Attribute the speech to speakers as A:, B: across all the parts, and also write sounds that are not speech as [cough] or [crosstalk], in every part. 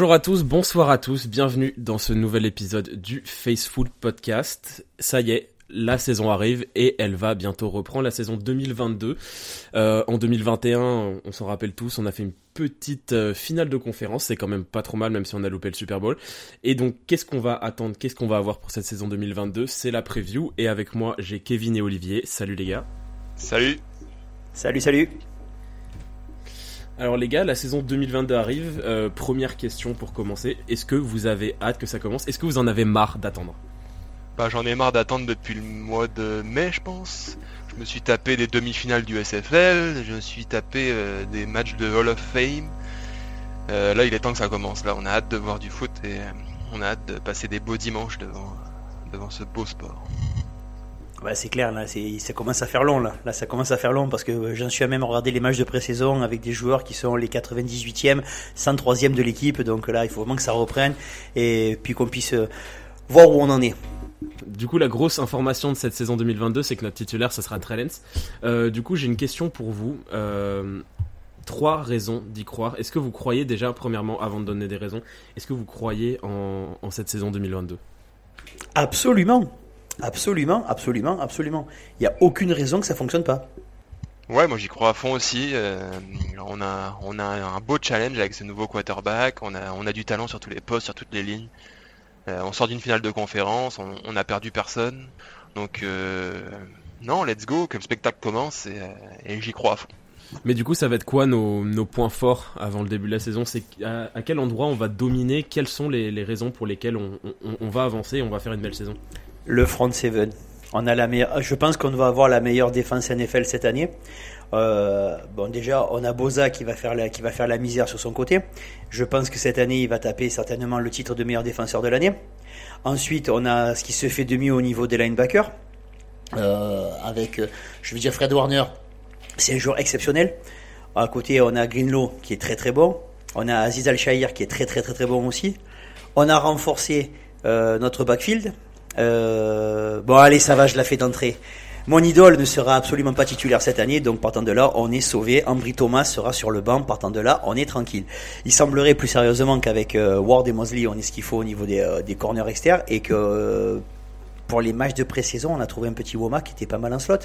A: Bonjour à tous, bonsoir à tous, bienvenue dans ce nouvel épisode du Faceful Podcast. Ça y est, la saison arrive et elle va bientôt reprendre la saison 2022. Euh, en 2021, on s'en rappelle tous, on a fait une petite euh, finale de conférence, c'est quand même pas trop mal même si on a loupé le Super Bowl. Et donc qu'est-ce qu'on va attendre, qu'est-ce qu'on va avoir pour cette saison 2022 C'est la preview et avec moi j'ai Kevin et Olivier. Salut les gars.
B: Salut.
C: Salut, salut.
A: Alors les gars, la saison 2022 arrive. Euh, première question pour commencer. Est-ce que vous avez hâte que ça commence? Est-ce que vous en avez marre d'attendre?
B: Bah j'en ai marre d'attendre depuis le mois de mai je pense. Je me suis tapé des demi-finales du SFL, je me suis tapé euh, des matchs de Hall of Fame. Euh, là il est temps que ça commence. Là on a hâte de voir du foot et on a hâte de passer des beaux dimanches devant, devant ce beau sport.
C: C'est clair, là, ça commence à faire long, là. Là, ça commence à faire long parce que j'en suis à même regarder les matchs de pré-saison avec des joueurs qui sont les 98e, 103e de l'équipe. Donc là, il faut vraiment que ça reprenne et puis qu'on puisse euh, voir où on en est.
A: Du coup, la grosse information de cette saison 2022, c'est que notre titulaire, ça sera Trellens. Euh, du coup, j'ai une question pour vous. Euh, trois raisons d'y croire. Est-ce que vous croyez déjà, premièrement, avant de donner des raisons, est-ce que vous croyez en, en cette saison 2022
C: Absolument. Absolument, absolument, absolument. Il n'y a aucune raison que ça fonctionne pas.
B: Ouais, moi j'y crois à fond aussi. Euh, on a, on a un beau challenge avec ce nouveau quarterback. On a, on a du talent sur tous les postes, sur toutes les lignes. Euh, on sort d'une finale de conférence. On, on a perdu personne. Donc euh, non, let's go, que le spectacle commence et, j'y crois à fond.
A: Mais du coup, ça va être quoi nos, nos points forts avant le début de la saison? C'est à, quel endroit on va dominer? Quelles sont les, les raisons pour lesquelles on, on, on va avancer et on va faire une belle saison?
C: Le front seven. On a la je pense qu'on va avoir la meilleure défense NFL cette année. Euh, bon, déjà, on a Boza qui va faire la, misère sur son côté. Je pense que cette année, il va taper certainement le titre de meilleur défenseur de l'année. Ensuite, on a ce qui se fait de mieux au niveau des linebackers. Euh, avec, je veux dire, Fred Warner, c'est un joueur exceptionnel. À côté, on a Greenlow qui est très très bon. On a Aziz Al-Shahir qui est très très très très bon aussi. On a renforcé euh, notre backfield euh, bon, allez, ça va, je la fais d'entrée. Mon idole ne sera absolument pas titulaire cette année, donc partant de là, on est sauvé. Ambry Thomas sera sur le banc, partant de là, on est tranquille. Il semblerait plus sérieusement qu'avec euh, Ward et Mosley, on est ce qu'il faut au niveau des, euh, des corners externes et que pour les matchs de pré-saison, on a trouvé un petit Woma qui était pas mal en slot.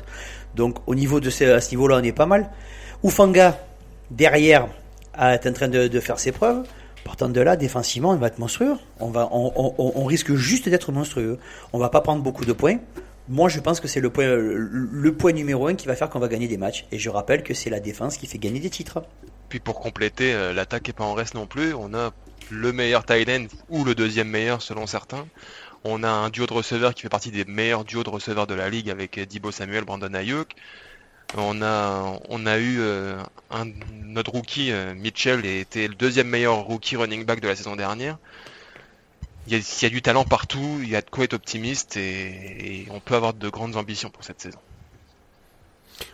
C: Donc au niveau de ce, à ce niveau-là, on est pas mal. Ufanga, derrière, est en train de faire ses preuves. Partant de là, défensivement, on va être monstrueux. On, va, on, risque juste d'être monstrueux. On va pas prendre beaucoup de points. Moi, je pense que c'est le point, le, point numéro un qui va faire qu'on va gagner des matchs. Et je rappelle que c'est la défense qui fait gagner des titres.
B: Puis pour compléter, euh, l'attaque est pas en reste non plus. On a le meilleur end ou le deuxième meilleur selon certains. On a un duo de receveurs qui fait partie des meilleurs duos de receveurs de la ligue avec Dibo Samuel, Brandon Ayuk. On a, on a eu euh, un, notre rookie euh, Mitchell était le deuxième meilleur rookie running back de la saison dernière. Il y, a, du talent partout, il y a de quoi être optimiste et, on peut avoir de grandes ambitions pour cette saison.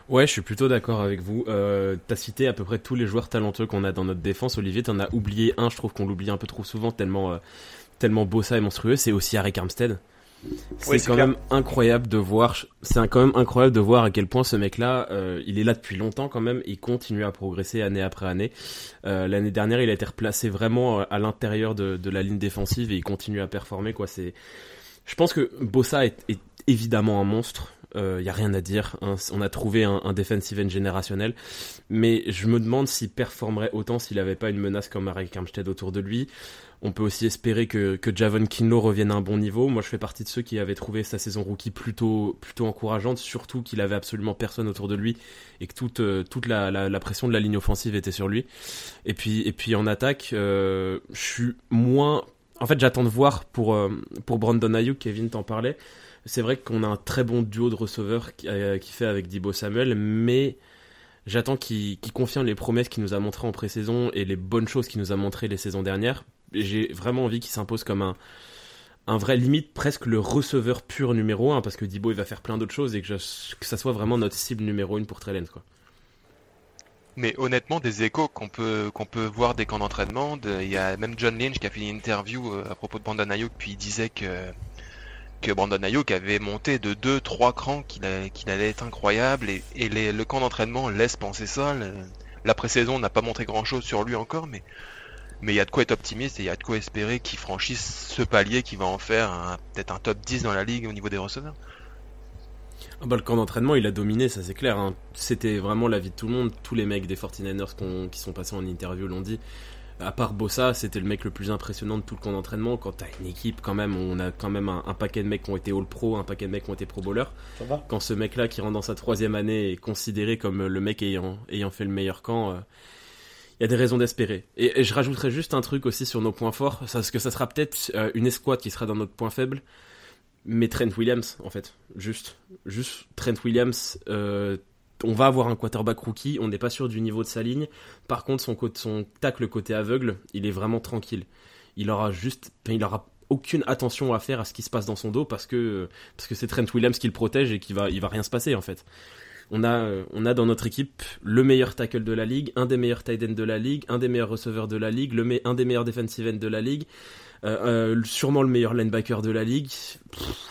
A: Ouais, je suis plutôt d'accord avec vous. Euh, T'as cité à peu près tous les joueurs talentueux qu'on a dans notre défense. Olivier, t'en as oublié un. Je trouve qu'on l'oublie un peu trop souvent, tellement, euh, tellement beau ça et monstrueux. C'est aussi Harry Armstead. C'est quand même incroyable de voir. C'est quand même incroyable de voir à quel point ce mec-là, euh, il est là depuis longtemps quand même. Il continue à progresser année après année. Euh, L'année dernière, il a été replacé vraiment euh, à l'intérieur de, de, la ligne défensive et il continue à performer. Quoi, c'est. Je pense que Bossa est, est évidemment un monstre. Il euh, y a rien à dire. On a trouvé un, defensive end générationnel, mais je me demande s'il performerait autant s'il n'avait pas une menace comme Marek Armstead autour de lui. On peut aussi espérer que, que Javon Kinlo revienne à un bon niveau. Moi, je fais partie de ceux qui avaient trouvé sa saison rookie plutôt, plutôt encourageante, surtout qu'il avait absolument personne autour de lui et que toute, euh, toute la, la, pression de la ligne offensive était sur lui. Et puis, et puis en attaque, euh, je suis moins. En fait, j'attends de voir pour, pour Brandon Ayuk, Kevin t'en parlait. C'est vrai qu'on a un très bon duo de receveurs qui, qui fait avec Dibo Samuel, mais j'attends qu'il confirme les promesses qu'il nous a montrées en pré-saison et les bonnes choses qu'il nous a montrées les saisons dernières j'ai vraiment envie qu'il s'impose comme un, vrai limite presque le receveur pur numéro 1 parce que Dibo il va faire plein d'autres choses et que, ça soit vraiment notre cible numéro 1 pour Trellens quoi.
B: Mais honnêtement, des échos qu'on peut qu'on peut voir des camps d'entraînement, il y a même John Lynch qui a fait une interview euh, à propos de Brandon Ayuk puis il disait que que Brandon Ayuk avait monté de 2-3 crans, qu'il allait être incroyable et, le camp d'entraînement laisse penser ça. la pré-saison n'a pas montré grand chose sur lui encore, mais Mais il y a de quoi être optimiste et il y a de quoi espérer qu'il franchisse ce palier qui va en faire peut-être un top 10 dans la ligue au niveau des receveurs.
A: Ah bah, le camp d'entraînement, il a dominé, ça c'est clair. Hein. C'était vraiment l'avis de tout le monde. Tous les mecs des 49ers qui sont passés en interview l'ont dit. À part Bossa, c'était le mec le plus impressionnant de tout le camp d'entraînement. Quand t'as une équipe, quand même, on a quand même un, paquet de mecs qui ont été All-Pro, un paquet de mecs qui ont été Pro Bowler. Quand ce mec-là, qui rentre dans sa troisième année, est considéré comme le mec ayant, ayant fait le meilleur camp, euh, il y a des raisons d'espérer. Et, je rajouterais juste un truc aussi sur nos points forts, parce que ça sera peut-être euh, une escouade qui sera dans notre point faible, mais Trent Williams, en fait. Juste, juste Trent Williams. Euh, on va avoir un quarterback rookie, on n'est pas sûr du niveau de sa ligne. Par contre, son, son tacle côté aveugle, il est vraiment tranquille. Il aura juste, il aura aucune attention à faire à ce qui se passe dans son dos parce que parce que c'est Trent Williams qui le protège et qui va il va rien se passer en fait on a, on a dans notre équipe le meilleur tackle de la ligue, un des meilleurs tight ends de la ligue, un des meilleurs receveurs de la ligue, un des meilleurs defensive ends de la ligue, euh, euh, sûrement le meilleur linebacker de la ligue.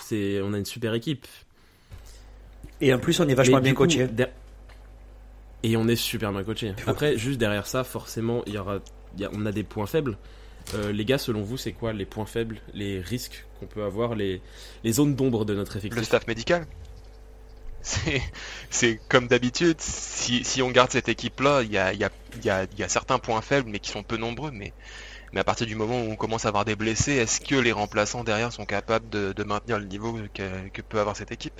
A: C'est, on a une super équipe.
C: Et en plus, on est vachement bien coaché.
A: Et on est super bien coaché. Après, juste derrière ça, forcément, il y aura, on a des points faibles. les gars, selon vous, c'est quoi les points faibles, les risques qu'on peut avoir, les, les zones d'ombre de notre effectif?
B: Le staff médical [laughs] c'est comme d'habitude, si, si, on garde cette équipe-là, il y a, y, a, y, a, y a, certains points faibles, mais qui sont peu nombreux. Mais, mais à partir du moment où on commence à avoir des blessés, est-ce que les remplaçants derrière sont capables de, de maintenir le niveau que, que, peut avoir cette équipe?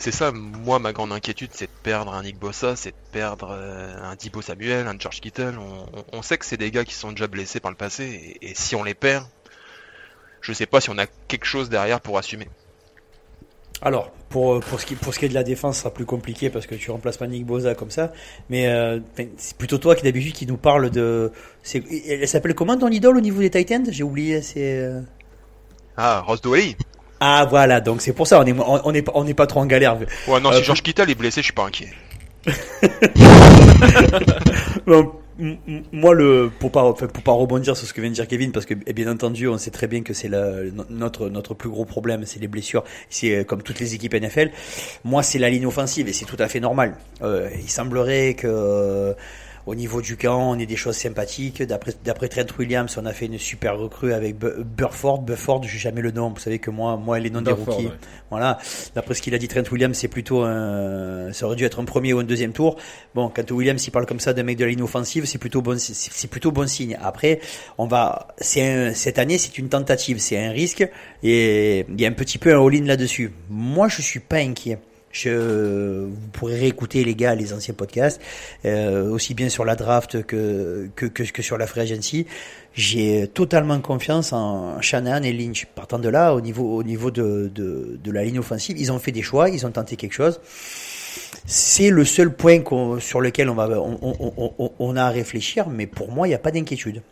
B: C'est ça, moi, ma grande inquiétude, c'est de perdre un Nick Bossa, c'est de perdre euh, un Dibo Samuel, un George Kittle. On, on, sait que c'est des gars qui sont déjà blessés par le passé, et, et si on les perd, je sais pas si on a quelque chose derrière pour assumer.
C: Alors, pour, pour, ce qui, pour ce qui est de la défense, ce sera plus compliqué parce que tu remplaces pas Nick Boza comme ça. Mais euh, c'est plutôt toi qui d'habitude qui nous parle de. Elle s'appelle comment ton idole au niveau des Titans J'ai oublié. C'est. Euh,
B: ah, Ross Dwelly.
C: Ah voilà, donc c'est pour ça on est on est on est pas trop en galère.
B: Ouais non, si euh, George Kittle est blessé, je suis pas inquiet. [laughs]
C: moi, le, pour pas, pour pas rebondir sur ce que vient de dire Kevin, parce que bien entendu, on sait très bien que c'est notre, notre plus gros problème, c'est les blessures. C'est euh, comme toutes les équipes NFL. Moi, c'est la ligne offensive et c'est tout à fait normal. Euh, il semblerait que au niveau du camp, on est des choses sympathiques. D'après, d'après Trent Williams, on a fait une super recrue avec Burford. Burford, j'ai jamais le nom. Vous savez que moi, moi, les noms des rookies. Voilà. D'après ce qu'il a dit Trent Williams, c'est plutôt un, ça aurait dû être un premier ou un deuxième tour. Bon, quand Williams, il parle comme ça d'un mec de la ligne offensive, c'est plutôt bon, c'est plutôt bon signe. Après, on va, c'est cette année, c'est une tentative, c'est un risque et il y a un petit peu un all-in là-dessus. Moi, je suis pas inquiet. Je, vous pourrez réécouter les gars les anciens podcasts, euh, aussi bien sur la draft que, que, que, sur la free agency. J'ai totalement confiance en Shannon et Lynch. Partant de là, au niveau, au niveau de, de, de la ligne offensive, ils ont fait des choix, ils ont tenté quelque chose. C'est le seul point sur lequel on, va, on, on, on, a à réfléchir, mais pour moi, il n'y a pas d'inquiétude.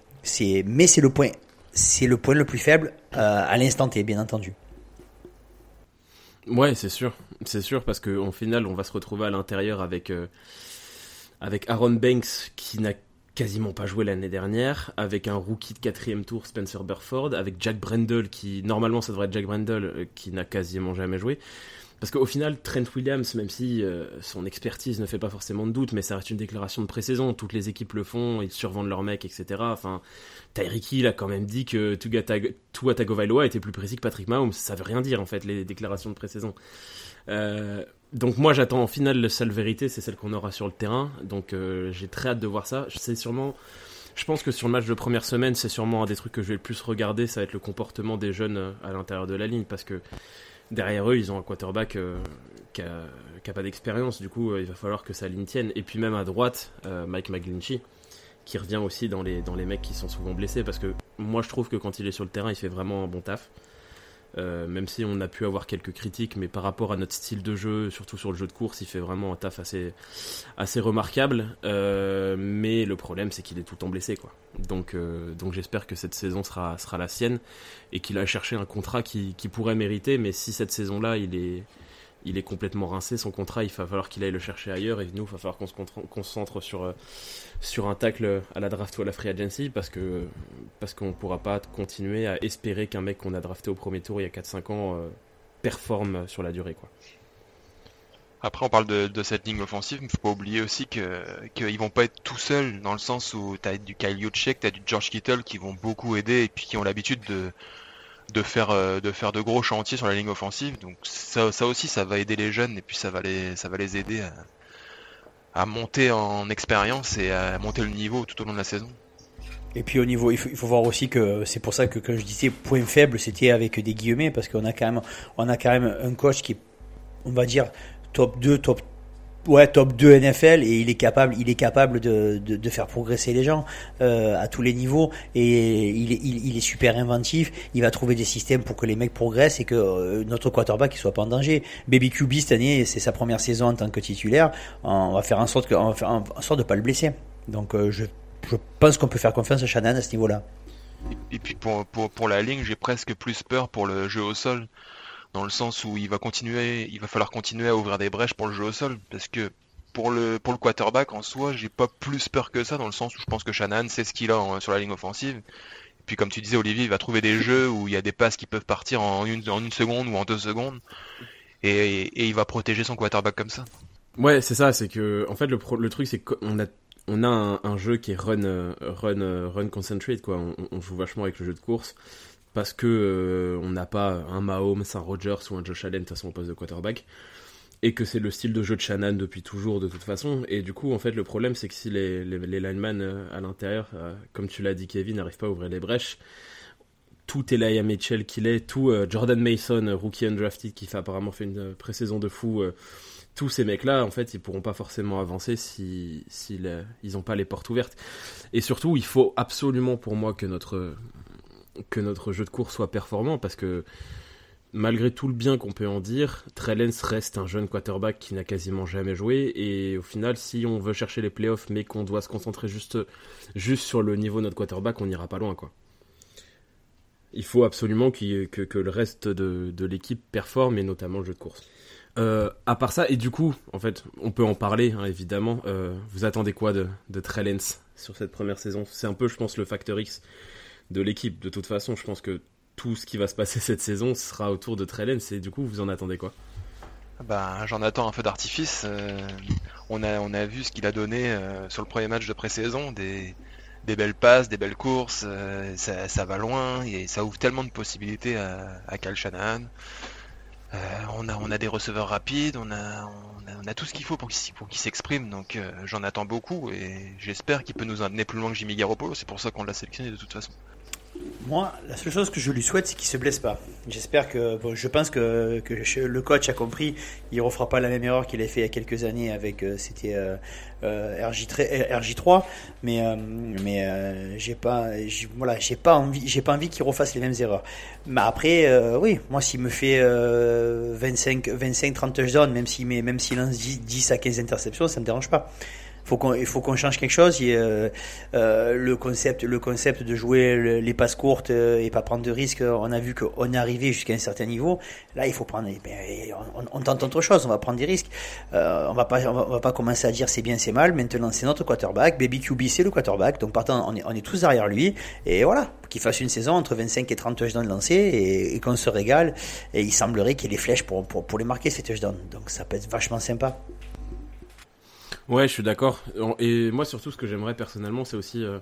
C: Mais c'est le point, c'est le point le plus faible euh, à l'instant T, bien entendu.
A: Ouais, c'est sûr, c'est sûr parce qu'en final, on va se retrouver à l'intérieur avec euh, avec Aaron Banks qui n'a quasiment pas joué l'année dernière, avec un rookie de quatrième tour Spencer Burford, avec Jack Brendel qui normalement ça devrait être Jack Brendel euh, qui n'a quasiment jamais joué. Parce qu'au final, Trent Williams, même si euh, son expertise ne fait pas forcément de doute, mais ça reste une déclaration de pré-saison, toutes les équipes le font, ils survendent leurs mecs, etc. Enfin, Tyreek Hill a quand même dit que Tua Tagovailoa était plus précis que Patrick Mahomes. Ça veut rien dire, en fait, les déclarations de pré-saison. Euh, donc moi, j'attends en finale la seule vérité, c'est celle qu'on aura sur le terrain. Donc euh, j'ai très hâte de voir ça. C'est sûrement... Je pense que sur le match de première semaine, c'est sûrement un des trucs que je vais le plus regarder, ça va être le comportement des jeunes à l'intérieur de la ligne, parce que derrière eux, ils ont un quarterback euh, qui, a, pas d'expérience. Du coup, euh, il va falloir que sa ligne tienne. Et puis même à droite, euh, Mike McGlinchey, qui revient aussi dans les, dans les mecs qui sont souvent blessés. Parce que moi, je trouve que quand il est sur le terrain, il fait vraiment un bon taf. Euh, même si on a pu avoir quelques critiques, mais par rapport à notre style de jeu, surtout sur le jeu de course, il fait vraiment un taf assez, assez remarquable. Euh, mais le problème, c'est qu'il est tout le temps blessé, quoi. Donc, euh, donc j'espère que cette saison sera, la sienne et qu'il a cherché un contrat qui, qui pourrait mériter. Mais si cette saison-là, il est, il est complètement rincé, son contrat, il va falloir qu'il aille le chercher ailleurs, et nous, il va falloir qu'on se concentre sur, euh, sur un tacle à la draft ou à la free agency, parce parce qu'on ne pourra pas continuer à espérer qu'un mec qu'on a drafté au premier tour il y a 4-5 ans euh, performe sur la durée.
B: Après, on parle de, cette ligne offensive, mais il faut pas oublier aussi que qu'ils vont pas être tout seuls, dans le sens où tu as du Kyle Juszczyk, tu as du George Kittle qui vont beaucoup aider et puis qui ont l'habitude de, de, faire, euh, de faire de gros chantiers sur la ligne offensive. Donc ça, ça aussi, ça va aider les jeunes et puis ça va les, ça va les aider à, monter en expérience et à monter le niveau tout au long de la saison.
C: Et puis au niveau, il faut, il faut voir aussi que c'est pour ça que quand je disais point faible, c'était avec des guillemets parce qu'on a quand même, on a quand même un coach qui, on va dire, top 2, top ouais, top 2 NFL et il est capable, il est capable de, de, de faire progresser les gens euh, à tous les niveaux et il est, il, est super inventif. Il va trouver des systèmes pour que les mecs progressent et que euh, notre quarterback il soit pas en danger. Baby QB cette année, c'est sa première saison en tant que titulaire. On va faire en sorte que, on va faire en sorte de pas le blesser. Donc euh, je, je pense qu'on peut faire confiance à Shannon à ce niveau-là.
B: Et puis pour, pour, pour la ligne, j'ai presque plus peur pour le jeu au sol dans le sens où il va continuer, il va falloir continuer à ouvrir des brèches pour le jeu au sol, parce que pour le pour le quarterback en soi, j'ai pas plus peur que ça dans le sens où je pense que Shannon sait ce qu'il a sur la ligne offensive. Et puis comme tu disais Olivier, il va trouver des jeux où il y a des passes qui peuvent partir en une, en une seconde ou en deux secondes, et, et, il va protéger son quarterback comme ça.
A: Ouais, c'est ça, c'est que en fait le, le truc c'est qu'on a on a un, jeu qui est run run run concentrate quoi. On, joue vachement avec le jeu de course parce que euh, on n'a pas un Mahomes, un Rogers ou un Josh Allen de toute façon au poste de quarterback et que c'est le style de jeu de Shannon depuis toujours de toute façon. Et du coup en fait le problème c'est que si les, les, linemen euh, à l'intérieur euh, comme tu l'as dit Kevin n'arrivent pas à ouvrir les brèches tout Elijah Mitchell qu'il est tout Jordan Mason rookie undrafted qui fait apparemment fait une pré-saison de fou tous ces mecs là en fait ils pourront pas forcément avancer si ils n'ont pas les portes ouvertes. Et surtout il faut absolument pour moi que notre que notre jeu de course soit performant parce que malgré tout le bien qu'on peut en dire, Trellens reste un jeune quarterback qui n'a quasiment jamais joué et au final si on veut chercher les playoffs mais qu'on doit se concentrer juste, juste sur le niveau de notre quarterback, on n'ira pas loin quoi. Il faut absolument que, que, le reste de, de l'équipe performe et notamment le jeu de course. Euh, à part ça, et du coup, en fait, on peut en parler, hein, évidemment. Euh, vous attendez quoi de, de Trellens sur cette première saison? C'est un peu, je pense, le facteur X de l'équipe. De toute façon, je pense que tout ce qui va se passer [laughs] cette saison sera autour de Trellens et du coup, vous en attendez quoi?
B: Bah, j'en attends un peu d'artifice. Euh, on, a, vu ce qu'il a donné euh, sur le premier match de pré-saison, des, belles passes, des belles courses, euh, ça, va loin et ça ouvre tellement de possibilités à, à on, a, des receveurs rapides, on a, on a, tout ce qu'il faut pour qu'il s'exprime, donc j'en attends beaucoup et j'espère qu'il peut nous amener plus loin que Jimmy Garoppolo, c'est pour ça qu'on l'a sélectionné de toute façon.
C: Moi, la seule chose que je lui souhaite, c'est qu'il se blesse pas. J'espère que, bon, je pense que, le coach a compris, il refera pas la même erreur qu'il a fait il y a quelques années avec, euh, c'était euh, euh RJ, 3 mais euh, mais j'ai pas, voilà, j'ai pas envie, j'ai pas envie qu'il refasse les mêmes erreurs. Mais après, oui, moi s'il me fait 25, 25, 30 touchdowns, même s'il même s'il lance 10 à 15 interceptions, ça me dérange pas il faut qu'on change quelque chose. Euh, euh, le concept, le concept de jouer les passes courtes euh, et pas prendre de risques. On a vu qu'on est arrivé jusqu'à un certain niveau. Là, il faut prendre. Eh ben, on, tente autre chose. On va prendre des risques. on va pas, on va, pas commencer à dire c'est bien, c'est mal. Maintenant, c'est notre quarterback. Baby QB, c'est le quarterback. Donc, partant, on est, tous derrière lui. Et voilà, qu'il fasse une saison entre 25 et 30 touchdowns lancés et, qu'on se régale. Et il semblerait qu'il y ait des flèches pour, pour les marquer ces touchdowns. Donc, ça peut être vachement sympa.
A: Ouais, je suis d'accord. Et moi, surtout, ce que j'aimerais personnellement, c'est aussi euh,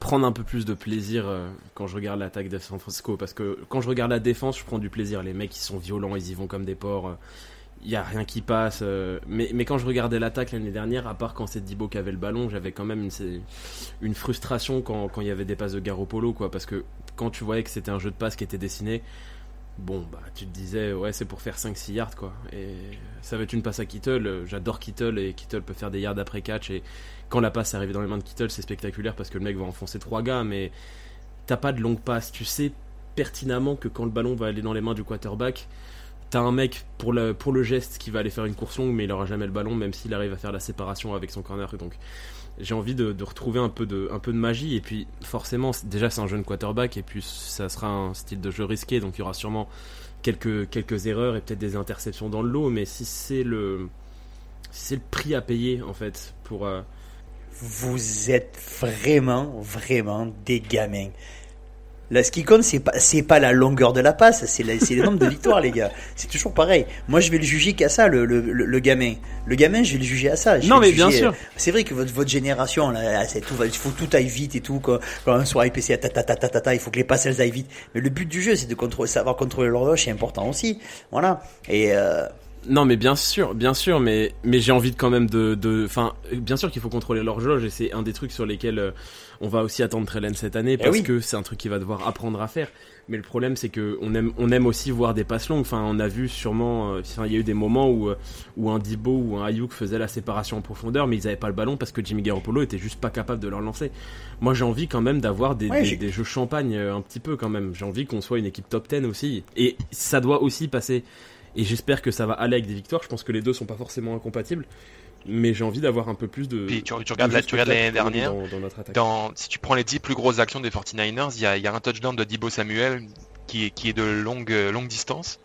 A: prendre un peu plus de plaisir euh, quand je regarde l'attaque de San Francisco. Parce que quand je regarde la défense, je prends du plaisir. Les mecs, ils sont violents, ils y vont comme des porcs. Il euh, n'y a rien qui passe. mais, mais quand je regardais l'attaque l'année dernière, à part quand c'est Dibo qui avait le ballon, j'avais quand même une, une frustration quand il y avait des passes de Garoppolo. Quoi, parce que quand tu voyais que c'était un jeu de passe qui était dessiné, bon, bah, tu te disais, ouais, c'est pour faire 5-6 yards, quoi. Et ça va être une passe à Kittle. J'adore Kittle et Kittle peut faire des yards après catch. Et quand la passe arrive dans les mains de Kittle, c'est spectaculaire parce que le mec va enfoncer trois gars, mais t'as pas de longue passe. Tu sais pertinemment que quand le ballon va aller dans les mains du quarterback, t'as un mec pour le, pour le geste qui va aller faire une course longue, mais il aura jamais le ballon, même s'il arrive à faire la séparation avec son corner. Donc, j'ai envie de, retrouver un peu de, un peu de magie. Et puis, forcément, déjà, c'est un jeune quarterback. Et puis, ça sera un style de jeu risqué. Donc, il y aura sûrement quelques, quelques erreurs et peut-être des interceptions dans le lot. Mais si c'est le, c'est le prix à payer, en fait, pour. Euh,
C: Vous êtes vraiment, vraiment des gamins. Là, ce qui compte, c'est pas, c'est pas la longueur de la passe, c'est, c'est le nombre de [laughs] victoires, les gars. C'est toujours pareil. Moi, je vais le juger qu'à ça, le, le, le, gamin. Le gamin, je vais le juger à ça.
A: non, mais bien sûr.
C: C'est vrai que votre, votre génération, là, c'est tout, il faut tout aille vite et tout. Quand, quand un soir IPC, ta, ta, ta, ta, ta, il faut que les passes elles aillent vite. Mais le but du jeu, c'est de contrôler, savoir contrôler l'horloge, c'est important aussi. Voilà. Et, euh,
A: non, mais bien sûr, bien sûr, mais, mais j'ai envie de quand même de, enfin, bien sûr qu'il faut contrôler l'horloge et c'est un des trucs sur lesquels euh, on va aussi attendre Trellen cette année eh parce que c'est un truc qu'il va devoir apprendre à faire. Mais le problème, c'est que on aime, on aime aussi voir des passes longues. Enfin, on a vu sûrement, euh, il y a eu des moments où, euh, où un Dibo ou un Ayuk faisait la séparation en profondeur, mais ils n'avaient pas le ballon parce que Jimmy Garoppolo était juste pas capable de leur lancer. Moi, j'ai envie quand même d'avoir des, des, jeux champagne un petit peu quand même. J'ai envie qu'on soit une équipe top 10 aussi. Et ça doit aussi passer et j'espère que ça va aller avec des victoires. Je pense que les deux sont pas forcément incompatibles. Mais j'ai envie d'avoir un peu plus de.
B: Puis tu, regardes l'année dernière. Dans, si tu prends les 10 plus grosses actions des 49ers, il y a, y a, un touchdown de Dibo Samuel qui est, qui est de longue, longue distance.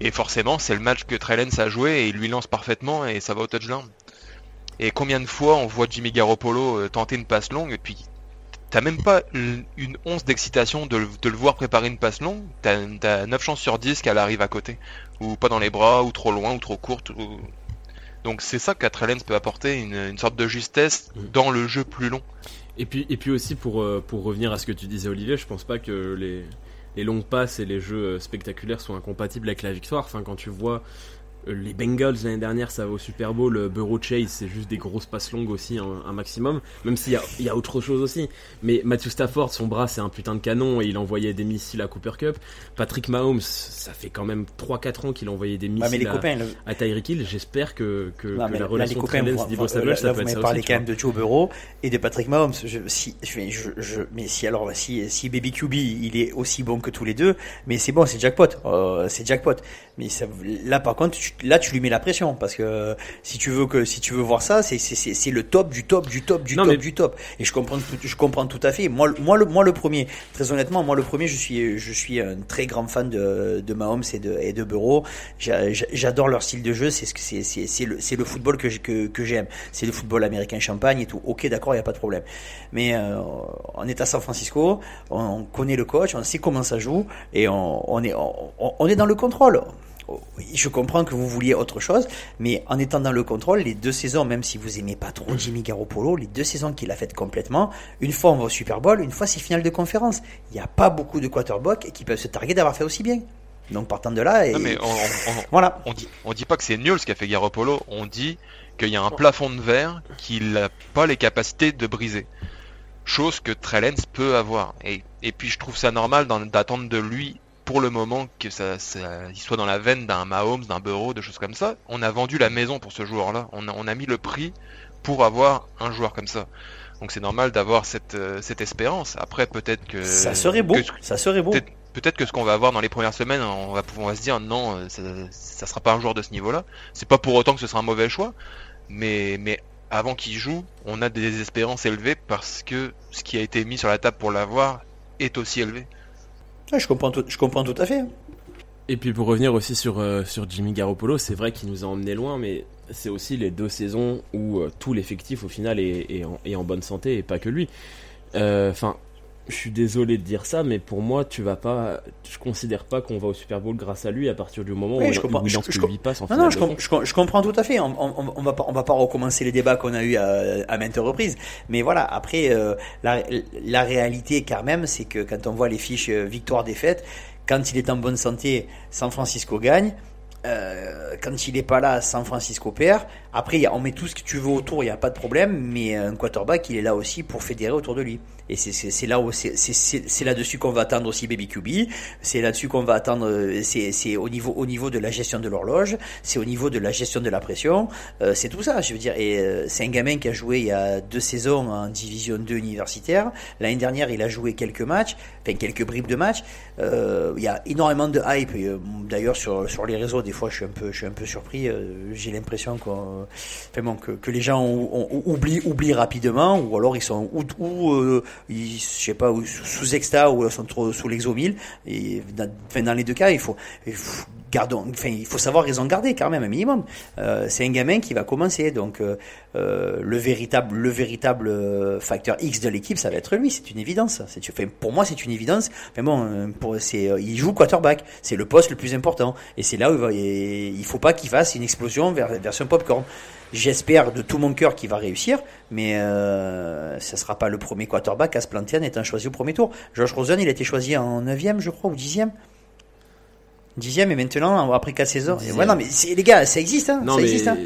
B: Et forcément, c'est le match que Trellens a joué et il lui lance parfaitement et ça va au touchdown. Et combien de fois on voit Jimmy Garoppolo euh, tenter une passe longue et puis t'as même pas une once d'excitation de, le voir préparer une passe longue, t'as as 9 chances sur 10 qu'elle arrive à côté, ou pas dans les bras, ou trop loin, ou trop courte. Donc c'est ça qu'Atrelens peut apporter, une, sorte de justesse mm. dans le jeu plus long.
A: Et puis, et puis aussi pour, euh, pour revenir à ce que tu disais Olivier, je pense pas que les, les longues passes et les jeux euh, spectaculaires sont incompatibles avec la victoire. Enfin quand tu vois les Bengals l'année dernière, ça va au Super Bowl. Le Burrow Chase, c'est juste des grosses passes longues aussi, un, maximum. Même s'il y, a, autre chose aussi. Mais Matthew Stafford, son bras, c'est un putain de canon et il envoyait des missiles à Cooper Cup. Patrick Mahomes, ça fait quand même 3-4 ans qu'il envoyait des missiles à, Tyreek Hill. J'espère que, que, la relation Divo Samuel, ça peut être ça
C: parlez quand même de Joe Burrow et de Patrick Mahomes. si, je, mais si alors, si, si Baby QB, il est aussi bon que tous les deux, mais c'est bon, c'est jackpot. Euh, c'est jackpot. Mais ça, là, par contre, là, tu lui mets la pression parce que si tu veux que si tu veux voir ça, c'est c'est le top du top du top du top du top. Et je comprends tout, je comprends tout à fait. Moi, moi le moi le premier, très honnêtement, moi le premier, je suis je suis un très grand fan de de Mahomes et de et de Bureau. J'adore leur style de jeu. C'est ce que c'est c'est le c'est le football que que, que j'aime. C'est le football américain champagne et tout. Ok, d'accord, il y a pas de problème. Mais euh, on est à San Francisco, on, connaît le coach, on sait comment ça joue et on, on est on, on est dans le contrôle je comprends que vous vouliez autre chose, mais en étant dans le contrôle, les deux saisons, même si vous aimez pas trop Jimmy Garoppolo, les deux saisons qu'il a faites complètement, une fois on va au Super Bowl, une fois c'est finale de conférence. Il n'y a pas beaucoup de quarterbacks qui peuvent se targuer d'avoir fait aussi bien. Donc partant de là, et...
B: mais on, voilà. On dit, on dit pas que c'est nul ce qu'a fait Garoppolo, on dit qu'il y a un plafond de verre qu'il n'a pas les capacités de briser. Chose que Trellens peut avoir. Et, et puis je trouve ça normal d'attendre de lui pour le moment que ça, il soit dans la veine d'un Mahomes, d'un Burrow, de choses comme ça. On a vendu la maison pour ce joueur-là. On a, on a mis le prix pour avoir un joueur comme ça. Donc c'est normal d'avoir cette, euh, cette espérance. Après peut-être que
C: ça serait beau. ça serait beau.
B: Peut-être que ce qu'on va avoir dans les premières semaines, on va pouvoir se dire non, euh, ça, ça sera pas un joueur de ce niveau-là. C'est pas pour autant que ce sera un mauvais choix, mais mais avant qu'il joue, on a des espérances élevées parce que ce qui a été mis sur la table pour l'avoir est aussi élevé
C: je, comprends tout, je comprends tout à fait.
A: Et puis pour revenir aussi sur, euh, sur Jimmy Garoppolo, c'est vrai qu'il nous a emmené loin, mais c'est aussi les deux saisons où euh, tout l'effectif au final est, est, en, bonne santé et pas que lui. Euh, enfin, je suis désolé de dire ça, mais pour moi, tu vas pas. Je considère pas qu'on va au Super Bowl grâce à lui à partir du moment où, je comprends, je, lui passe en
C: non, non, je, comprends tout à fait. On, on, va pas, on va pas recommencer les débats qu'on a eu à, à, maintes reprises. Mais voilà, après, euh, la, la réalité, quand même, c'est que quand on voit les fiches euh, victoire-défaite, quand il est en bonne santé, San Francisco gagne. Euh, quand il est pas là, San Francisco perd. Après, on met tout ce que tu veux autour, il n'y a pas de problème, mais un quarterback, il est là aussi pour fédérer autour de lui. Et c'est là où c'est là-dessus qu'on va attendre aussi Baby QB. C'est là-dessus qu'on va attendre. Euh, c'est au niveau au niveau de la gestion de l'horloge. C'est au niveau de la gestion de la pression. Euh, c'est tout ça. Je veux dire. Et euh, c'est un gamin qui a joué il y a deux saisons en Division 2 universitaire. L'année dernière, il a joué quelques matchs, enfin quelques bribes de matchs. il y a énormément de hype. D'ailleurs, sur sur les réseaux, des fois, je suis un peu je suis un peu surpris. J'ai l'impression qu'on, enfin que, que les gens oublient oublient rapidement, ou alors ils sont ou, ou je sais pas, sous exta ou sous l'exomile. Et dans, dans les deux cas, il faut, gardons, enfin, il faut savoir raison garder quand même un minimum. Euh, c'est un gamin qui va commencer, donc euh, euh, le véritable, le véritable facteur X de l'équipe, ça va être lui, c'est une évidence. Pour moi, c'est une évidence. Mais bon, il joue quarterback, c'est le poste le plus important, et c'est là où il, il faut pas qu'il fasse une explosion vers version popcorn. J'espère de tout mon cœur qu'il va réussir, mais euh, ça sera pas le premier quarterback à se planter en étant choisi au premier tour. Josh Rosen, il a été choisi en 9 je crois, ou 10e. Dixième et maintenant, après 4 saisons. Ouais, non, mais les gars, ça existe, hein.
A: Non,
C: ça existe, hein.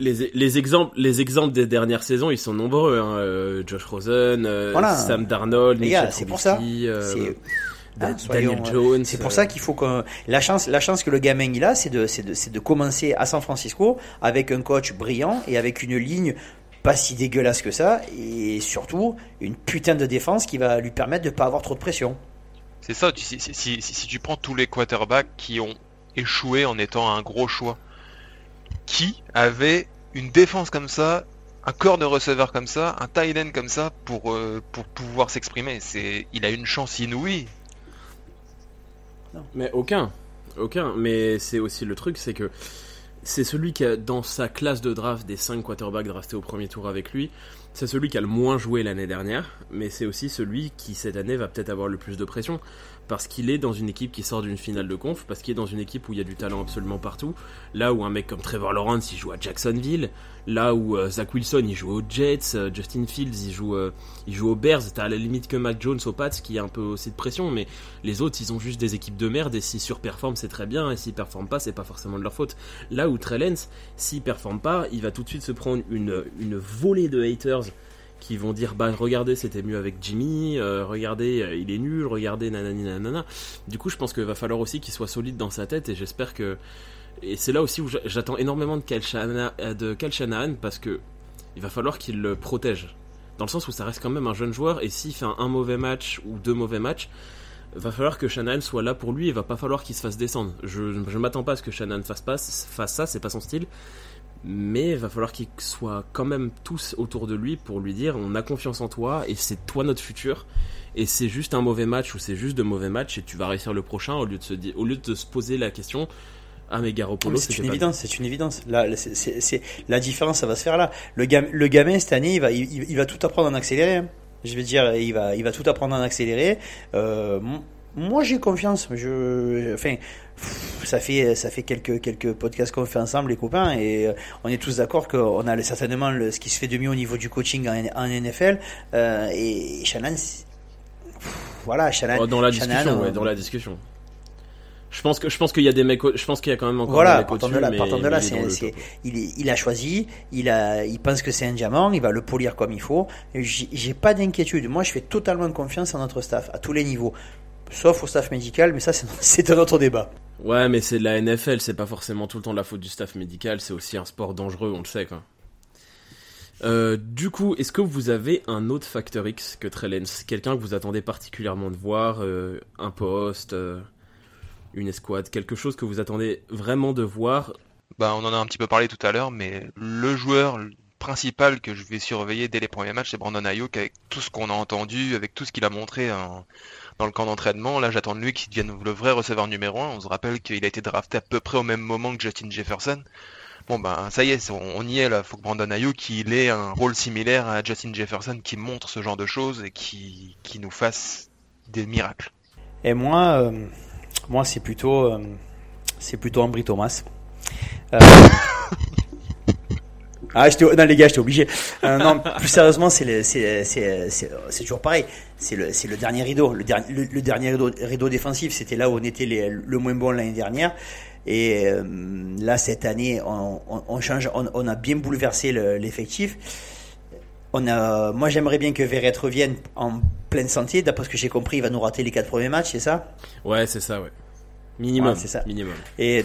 A: Les, les exemples, les exemples des dernières saisons, ils sont nombreux. Hein. Euh, Josh Rosen, euh,
C: Voilà.
A: Sam Darnold,
C: Les gars,
A: Mitchell
C: c'est pour ça.
A: Euh,
C: hein, soyons,
A: Daniel
C: euh,
A: Jones.
C: C'est pour
A: euh,
C: ça qu'il faut que la chance, la chance que le gamin il a, c'est de, commencer à San Francisco avec un coach brillant et avec une ligne pas si dégueulasse que ça et surtout une putain de défense qui va lui permettre de pas avoir trop de pression.
B: C'est ça, tu- si, si, si, si tu prends tous les quarterbacks qui ont échoué en étant un gros choix, qui avait une défense comme ça, un corps de receveur comme ça, un tight end comme ça pour, euh, pour pouvoir s'exprimer? C'est, Il a une chance inouïe.
A: Mais aucun. Aucun. Mais c'est aussi le truc, c'est que c'est celui qui a, dans sa classe de draft des 5 quarterbacks draftés au premier tour avec lui, c'est celui qui a le moins joué l'année dernière, mais c'est aussi celui qui cette année va peut-être avoir le plus de pression, parce qu'il est dans une équipe qui sort d'une finale de conf, parce qu'il est dans une équipe où il y a du talent absolument partout, là où un mec comme Trevor Lawrence il joue à Jacksonville, là où euh, Zach Wilson il joue aux Jets, euh, Justin Fields il joue, euh, il joue aux Bears, t'as à la limite que Mac Jones aux Pats qui a un peu aussi de pression, mais les autres, ils ont juste des équipes de merde. Et s'ils surperforment, c'est très bien, et s'ils performent pas, c'est pas forcément de leur faute. Là où Trellens, s'il performe pas, il va tout de suite se prendre une, une volée de haters qui vont dire bah regardez c'était mieux avec Jimmy, euh, regardez euh, il est nul, regardez nanani nanana. Du coup je pense qu'il va falloir aussi qu'il soit solide dans sa tête et j'espère que et c'est là aussi où j'a- j'attends énormément de Kyle, euh, de Kyle Shanahan parce que il va falloir qu'il le protège dans le sens où ça reste quand même un jeune joueur et s'il fait un, un mauvais match ou deux mauvais matchs va falloir que Shanahan soit là pour lui et va pas falloir qu'il se fasse descendre. Je, je m'attends pas à ce que Shanahan fasse, pas, fasse ça, c'est pas son style. Mais va falloir qu'ils soient quand même tous autour de lui pour lui dire on a confiance en toi et c'est toi notre futur. Et c'est juste un mauvais match ou c'est juste de mauvais matchs et tu vas réussir le prochain au lieu de se, dire, au lieu de se poser la question ah mais Garoppolo
C: c'est une évidence, c'est une évidence. Là, c'est- la différence, ça va se faire là. Le, gam- le gamin cette année, il va, il, il va tout apprendre en accéléré. hein. Je vais dire, il va, il va tout apprendre en accéléré. Euh, moi, j'ai confiance. Je, enfin, ça fait, ça fait quelques, quelques podcasts qu'on fait ensemble, les copains, et euh, on est tous d'accord qu'on a certainement le, ce qui se fait de mieux au niveau du coaching en, en NFL. Euh, et Shannon, voilà, Shannon.
A: Oh, dans la
C: Shannon,
A: discussion,
C: euh,
A: ouais, dans la discussion. Je pense que je pense qu'il y a des mecs, je pense qu'il y a quand même encore
C: Voilà,
A: des mecs
C: partant de là,
A: mais-
C: partant de là,
A: il
C: c'est, il, a choisi, il a, il pense que c'est un diamant, il va le polir comme il faut. J'ai pas d'inquiétude. Moi, je fais totalement confiance à notre staff, à tous les niveaux, sauf au staff médical, mais ça, [laughs] c'est, un autre débat.
A: Ouais, mais c'est de la NFL, c'est pas forcément tout le temps de la faute du staff médical, c'est aussi un sport dangereux, on le sait quoi. Euh, du coup, est-ce que vous avez un autre facteur X que Trellens? Quelqu'un que vous attendez particulièrement de voir euh, Un poste euh, Une escouade Quelque chose que vous attendez vraiment de voir?
B: Bah, on en a un petit peu parlé tout à l'heure, mais le joueur principal que je vais surveiller dès les premiers matchs, c'est Brandon Ayuk, avec tout ce qu'on a entendu, avec tout ce qu'il a montré en- dans le camp d'entraînement. Là, j'attends de lui qu'il devienne le vrai receveur numéro 1. On se rappelle qu'il a été drafté à peu près au même moment que Justin Jefferson. Bon, ben, ça y est, on, y est là. Faut que Brandon Ayuk, il ait un rôle similaire à Justin Jefferson qui montre ce genre de choses et qui, qui nous fasse des miracles.
C: Et moi, euh, moi, c'est plutôt, euh, c'est plutôt Thomas. Euh, Ah, j'étais, non les gars, j'étais obligé. Euh, non, plus sérieusement, c'est le, c'est, c'est, c'est, c'est toujours pareil. C'est le, c'est le dernier rideau, le dernier, le, le dernier rideau, rideau défensif. C'était là où on était les- le moins bon l'année dernière. Et euh, là, cette année, on, on, on change, on, on a bien bouleversé le- l'effectif. On a, moi, j'aimerais bien que Verrett revienne en pleine santé. D'après ce que j'ai compris, il va nous rater les quatre premiers matchs, c'est ça?
A: Ouais, c'est ça, ouais. Minimum,
C: Ouais, c'est ça.
A: minimum.
C: Et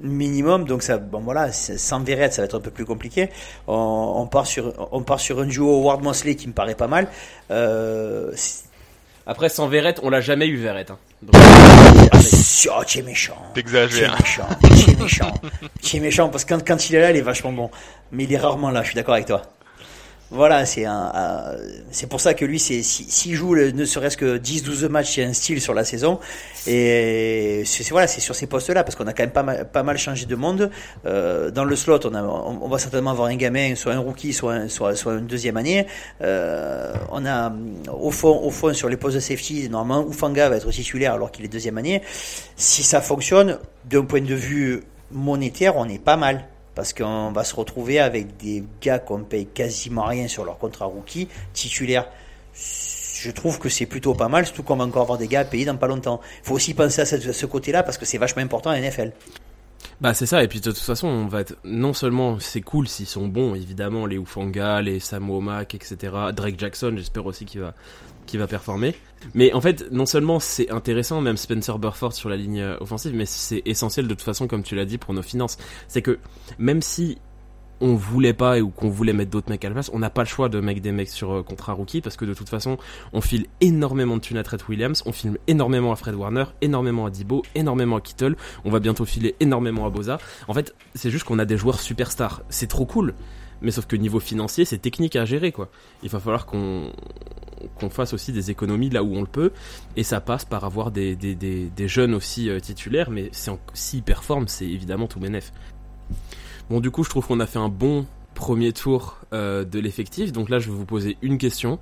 C: minimum, donc ça, bon voilà, sans Verrett, ça va être un peu plus compliqué. On, on part sur, on part sur un duo Ward Mosley qui me paraît pas mal. Euh,
A: Après, sans Verrette, on l'a jamais eu Verrette. Hein. Donc,
C: ah, si, oh, tu es méchant. Tu es
B: T'exagères.
C: méchant. Tu es méchant. Tu es méchant parce que quand, quand il est là, il est vachement bon. Mais il est rarement là. Je suis d'accord avec toi. Voilà, c'est pour ça que lui, s'il joue ne serait-ce que 10-12 matchs, c'est un style sur la saison. Et c'est voilà, c'est sur ces postes-là parce qu'on a quand même pas mal, changé de monde. Euh, dans le slot, on, a, va certainement avoir un gamin, soit un rookie, soit un, une deuxième année. Euh, on a au fond, au fond sur les postes de safety, normalement, Ufanga va être titulaire alors qu'il est deuxième année. Si ça fonctionne, d'un point de vue monétaire, on est pas mal. Parce qu'on va se retrouver avec des gars qu'on paye quasiment rien sur leur contrat rookie, titulaires. Je trouve que c'est plutôt pas mal, surtout qu'on va encore avoir des gars à payer dans pas longtemps. Il faut aussi penser à ce, côté-là parce que c'est vachement important à NFL.
A: Bah c'est ça, et puis de toute façon, on va non seulement c'est cool s'ils sont bons, évidemment, les Ufanga, les Samuel Mack, etc. Drake Jackson, j'espère aussi qu'il va, qu'il va performer. Mais en fait, non seulement c'est intéressant, même Spencer Burford sur la ligne euh, offensive, mais c'est essentiel de toute façon, comme tu l'as dit, pour nos finances. C'est que même si on voulait pas ou qu'on voulait mettre d'autres mecs à la place, on n'a pas le choix de mettre des mecs sur euh, contrat rookie parce que de toute façon, on file énormément de thunes à Williams, on file énormément à Fred Warner, énormément à Debo, énormément à Kittle, on va bientôt filer énormément à Boza. En fait, c'est juste qu'on a des joueurs superstars. C'est trop cool. Mais sauf que niveau financier, c'est technique à gérer quoi. Il va falloir qu'on qu'on fasse aussi des économies là où on le peut et ça passe par avoir des, des, des, jeunes aussi euh, titulaires mais s'ils performent c'est évidemment tout bénef. Bon du coup je trouve qu'on a fait un bon premier tour euh, de l'effectif donc là je vais vous poser une question.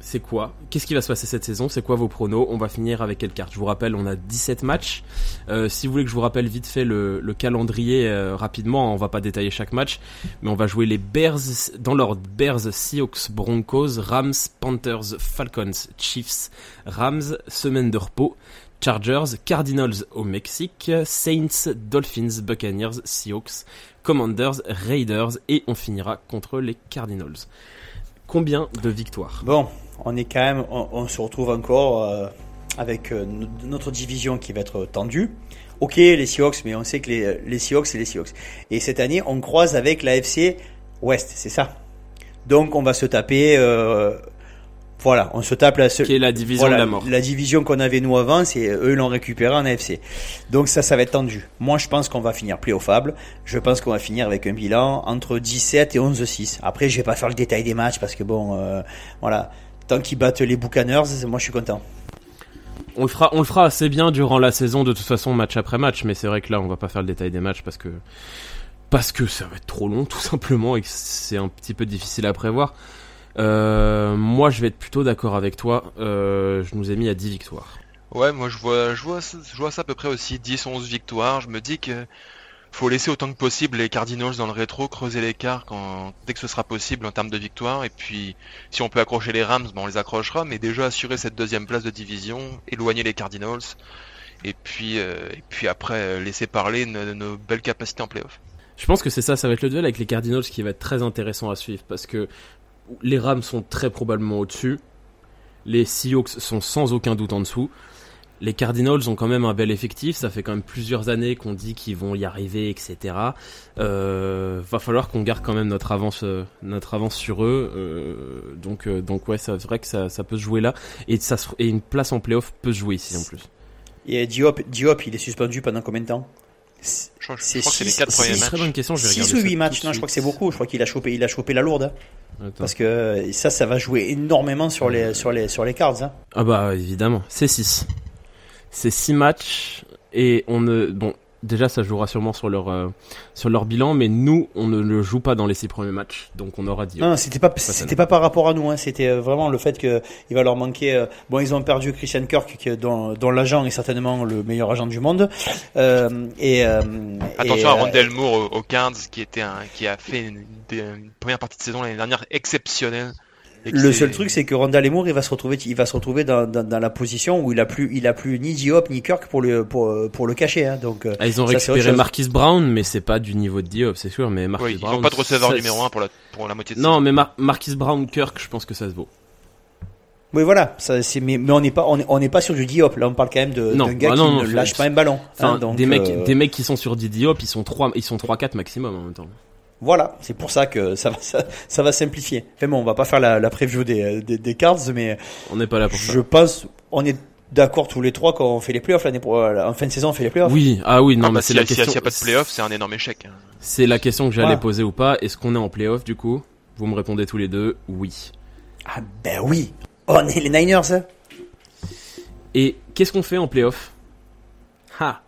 A: C'est quoi? Qu'est-ce qui va se passer cette saison? C'est quoi vos pronos? On va finir avec quelle carte? Je vous rappelle, on a 17 matchs. Euh, si vous voulez que je vous rappelle vite fait le, le calendrier euh, rapidement, on va pas détailler chaque match, mais on va jouer les Bears dans l'ordre. Bears, Seahawks, Broncos, Rams, Panthers, Falcons, Chiefs, Rams, semaine de repos, Chargers, Cardinals au Mexique, Saints, Dolphins, Buccaneers, Seahawks, Commanders, Raiders et on finira contre les Cardinals. Combien de victoires?
C: Bon, on est quand même, on, on se retrouve encore euh, avec euh, no- notre division qui va être tendue. Ok, les Seahawks, mais on sait que les, les Seahawks, c'est les Seahawks. Et cette année, on croise avec l'AFC Ouest, c'est ça. Donc, on va se taper. euh, voilà, on se tape la seule.
A: Qui est la division
C: Voilà,
A: de la mort
C: La division qu'on avait nous avant, c'est eux l'ont récupéré en AFC. Donc ça, ça va être tendu. Moi, je pense qu'on va finir playoffable. Je pense qu'on va finir avec un bilan entre 17 et 11-6. Après, je vais pas faire le détail des matchs parce que bon, euh, voilà, tant qu'ils battent les Buccaneers, moi je suis content.
A: On le fera, on le fera assez bien durant la saison de toute façon match après match, mais c'est vrai que là on va pas faire le détail des matchs parce que parce que ça va être trop long [laughs] tout simplement et que c'est un petit peu difficile à prévoir. Euh, moi je vais être plutôt d'accord avec toi. Euh, je nous ai mis à 10 victoires.
B: Ouais, moi je vois, je vois, je vois ça à peu près aussi, 10-11 victoires. Je me dis que faut laisser autant que possible les Cardinals dans le rétro, creuser l'écart quand, dès que ce sera possible en termes de victoires. Et puis, si on peut accrocher les Rams, on les accrochera, mais déjà assurer cette deuxième place de division, éloigner les Cardinals. Et puis, euh, après, euh, laisser parler nos, nos belles capacités en playoff.
A: Je pense que c'est ça, ça va être le duel avec les Cardinals qui va être très intéressant à suivre parce que les Rams sont très probablement au-dessus, les Seahawks sont sans aucun doute en dessous. Les Cardinals ont quand même un bel effectif, ça fait quand même plusieurs années qu'on dit qu'ils vont y arriver, etc. Euh, va falloir qu'on garde quand même notre avance, euh, notre avance sur eux. euh, donc, euh, donc ouais, c'est vrai que ça, ça peut se jouer là et ça se- et une place en playoff peut se jouer ici en plus.
C: Et Diop, Diop, il est suspendu pendant combien de temps?
B: Je crois, je
C: C'est
B: crois que c'est les
C: six-
B: quatre
C: six-
B: premiers
A: C'est une
B: matchs.
A: très bonne question. Je vais
C: 6
A: regarder
C: ou
A: ça
C: 8
A: tout
C: matchs Non, je crois que c'est beaucoup. Je crois qu'il a chopé, il a chopé la lourde. hein.
A: Attends.
C: Parce que ça, ça va jouer énormément sur les, sur les, sur les cards. Hein.
A: Ah bah évidemment, c'est 6. C'est 6 matchs et on ne bon déjà ça jouera sûrement sur leur euh, sur leur bilan mais nous on ne le joue pas dans les 6 premiers matchs donc on aura dit
C: Non, c'était pas, c'était pas par rapport à nous. Hein. C'était euh, vraiment le fait que il va leur manquer. euh, bon, ils ont perdu Christian Kirk, qui, dont, dont l'agent est certainement le meilleur agent du monde. Euh, et euh,
B: Attention
C: et,
B: à Rondell Moore au, au Cards, qui était un, qui a fait une, des- une première partie de saison l'année dernière exceptionnelle. Et
C: Le seul truc, c'est que Rondal Moore, il va se retrouver, il va se retrouver dans, dans, dans la position où il a plus, il a plus ni Diop ni Kirk pour le, pour, pour le cacher. Hein. Donc, euh,
A: Ah, ils ont
C: Ça,
A: récupéré. Marquis Brown mais c'est pas du niveau de Diop c'est sûr mais Marquis
B: Oui, ils n'ont pas de receveur numéro 1 pour la, pour la moitié de
A: Non mais Mar- Marquis Brown Kirk je pense que ça se vaut.
C: oui, voilà. Ça, c'est, mais, mais on n'est pas, on est, on n'est pas sur du Diop. Là, on parle quand même de,
A: Non,
C: d'un gars
A: bah
C: qui
A: non, non,
C: ne lâche pas un ballon. Hein, donc,
A: des mecs
C: euh,
A: des mecs qui sont sur du Diop ils sont 3 ils sont 3 4 maximum en même temps.
C: Voilà, c'est pour ça que ça va, [laughs] ça, ça va simplifier. Enfin bon, on va pas faire la, la preview des, des, des cards, mais
A: On n'est pas là pour ça.
C: je pense, on est d'accord tous les trois quand on fait les playoffs l'année pro- en fin de saison, on fait les playoffs.
A: Oui, ah oui, non
B: Ah
A: mais
B: bah,
A: c'est la question
B: s'il n'y a pas de playoff, c'est un énorme échec. hein.
A: C'est la question que j'allais
C: Voilà.
A: poser ou pas. Est-ce qu'on est en playoff du coup? Vous me répondez tous les deux oui.
C: Ah ben oui, on est les Niners. Hein.
A: Et qu'est-ce qu'on fait en playoff? Ha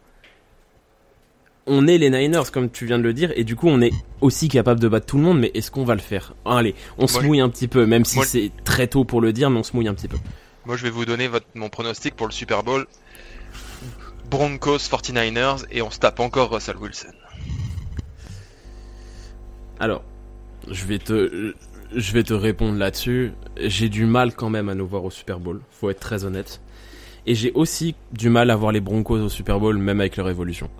A: On est les Niners, comme tu viens de le dire, et du coup on est aussi capable de battre tout le monde, mais est-ce qu'on va le faire? Allez, on se
B: Moi,
A: mouille un petit peu, même si
B: moi,
A: c'est très tôt pour le dire, mais on se mouille un petit peu.
B: Moi, je vais vous donner votre, mon pronostic pour le Super Bowl. Broncos 49ers et on se tape encore Russell Wilson.
A: Alors, je vais te, je vais te répondre là-dessus. J'ai du mal quand même à nous voir au Super Bowl, faut être très honnête. Et j'ai aussi du mal à voir les Broncos au Super Bowl, même avec leur évolution.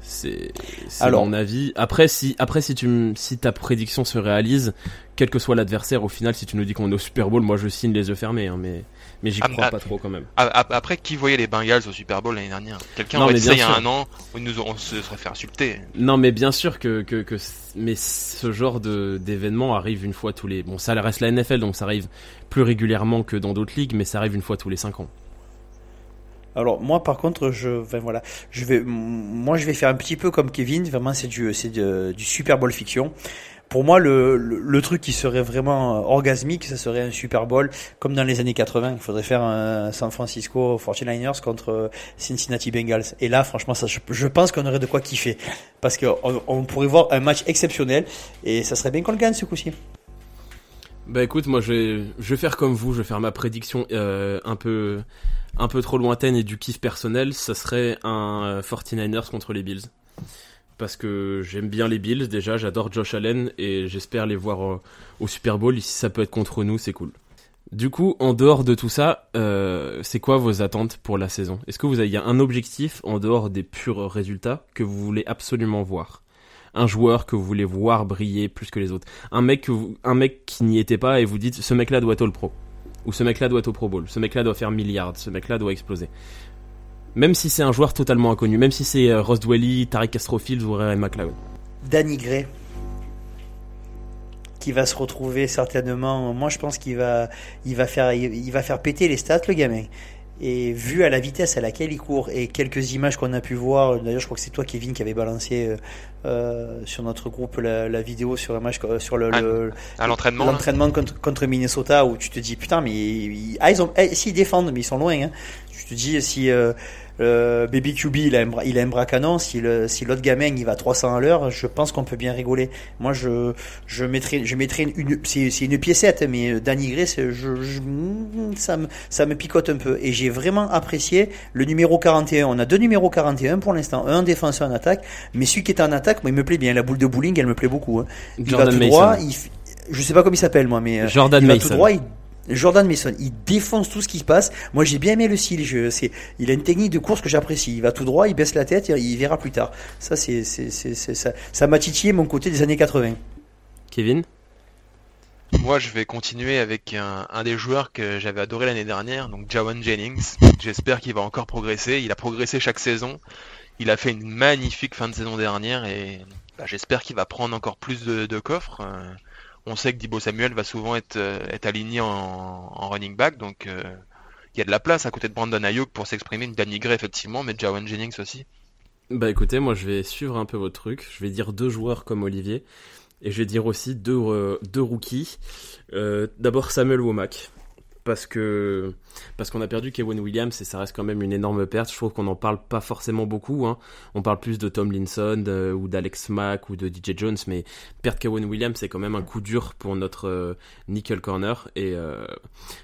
A: C'est,
C: Alors-
A: mon avis. Après, si, après, si tu, si ta prédiction se réalise, quel que soit l'adversaire, au final, si tu nous dis qu'on est au Super Bowl, moi je signe les yeux fermés, hein, mais, mais j'y
B: Ah,
A: crois
B: ah,
A: pas trop quand même.
B: A- a- Après, qui voyait les Bengals au Super Bowl l'année dernière? Quelqu'un aurait dit ça il y a un an, où nous, on se serait fait insulter.
A: Non, mais bien sûr que, que, que mais ce genre de d'événement arrive une fois tous les. Bon, ça reste la NFL, donc ça arrive plus régulièrement que dans d'autres ligues, mais ça arrive une fois tous les 5 ans.
C: Alors moi par contre je enfin, voilà. Je vais moi je vais faire un petit peu comme Kevin. Vraiment c'est du c'est du Super Bowl fiction. Pour moi le, le, truc qui serait vraiment euh, orgasmique ça serait un Super Bowl. Comme dans les années 80 il faudrait faire un San Francisco 49ers contre euh, Cincinnati Bengals. Et là franchement ça je, pense qu'on aurait de quoi kiffer. Parce que on, on pourrait voir un match exceptionnel. Et ça serait bien qu'on le gagne ce coup-ci.
A: Bah écoute, moi je vais, je vais faire comme vous, je vais faire ma prédiction euh, un peu un peu trop lointaine et du kiff personnel, ça serait un euh, 49ers contre les Bills. Parce que j'aime bien les Bills déjà, j'adore Josh Allen et j'espère les voir euh, au Super Bowl. Et si ça peut être contre nous, c'est cool. Du coup, en dehors de tout ça, euh, c'est quoi vos attentes pour la saison? Est-ce que vous avez un objectif en dehors des purs résultats que vous voulez absolument voir? Un joueur que vous voulez voir briller plus que les autres. Un mec qui n'y était pas et vous dites ce mec là doit être all pro. Ou ce mec là doit être au pro bowl. Ce mec là doit faire milliard ce mec là doit exploser. Même si c'est un joueur totalement inconnu. Même si c'est euh, Ross Dwelly Tarek Castrofield ou Ray McLeod.
C: Danny Gray. Qui va se retrouver certainement. Moi je pense qu'il va il va faire il va faire péter les stats le gamin et vu à la vitesse à laquelle il court et quelques images qu'on a pu voir d'ailleurs je crois que c'est toi Kevin qui avait balancé euh, euh, sur notre groupe la, la vidéo sur un match euh, sur le, le-
B: À l'entraînement,
C: l'entraînement contre, contre Minnesota où tu te dis putain mais ils, ah, ils ont eh, si ils défendent mais ils sont loin hein. tu te dis si euh, euh, Baby QB il a un, il a un bras canon. Si le, si l'autre gamin il va à 300 à l'heure je pense qu'on peut bien rigoler. Moi je je une, une- c'est, c'est une piécette mais euh, Danny Gray c'est- je, je- ça me ça me picote un peu. Et j'ai vraiment apprécié le numéro 41 on a deux numéros 41 pour l'instant. Un en défense un en attaque mais celui qui est en attaque moi il me plaît bien. La boule de bowling elle me plaît beaucoup hein. Il
A: Jordan
C: va tout
A: Mason.
C: droit, il je sais pas comment il s'appelle moi, mais euh,
A: Jordan
C: il va
A: Mason.
C: tout droit. il- Jordan Mason, il défonce tout ce qui se passe. Moi, j'ai bien aimé le style. Je, c'est, il a une technique de course que j'apprécie. Il va tout droit, il baisse la tête, il, il verra plus tard. Ça, c'est, c'est, c'est, c'est- ça, ça m'a titillé mon côté des années 80.
A: Kevin?
B: Moi, je vais continuer avec un, un des joueurs que j'avais adoré l'année dernière, donc Jawan Jennings. J'espère qu'il va encore progresser. Il a progressé chaque saison. Il a fait une magnifique fin de saison dernière et bah, j'espère qu'il va prendre encore plus de, de coffres. Euh, on sait que Dibo Samuel va souvent être, euh, aligné en, running back, donc euh, il y a de la place à côté de Brandon Ayuk pour s'exprimer. Danny Gray, effectivement, mais Jawan Jennings aussi.
A: Bah écoutez, moi je vais suivre un peu votre truc. Je vais dire deux joueurs comme Olivier. Et je vais dire aussi deux, euh, rookies. D'abord Samuel Womack. Parce que parce qu'on a perdu Kevin Williams et ça reste quand même une énorme perte. Je trouve qu'on n'en parle pas forcément beaucoup. Hein. On parle plus de Tom Linson euh, ou d'Alex Mack ou de DJ Jones, mais perdre Kevin Williams c'est quand même un coup dur pour notre euh, nickel corner. Et euh,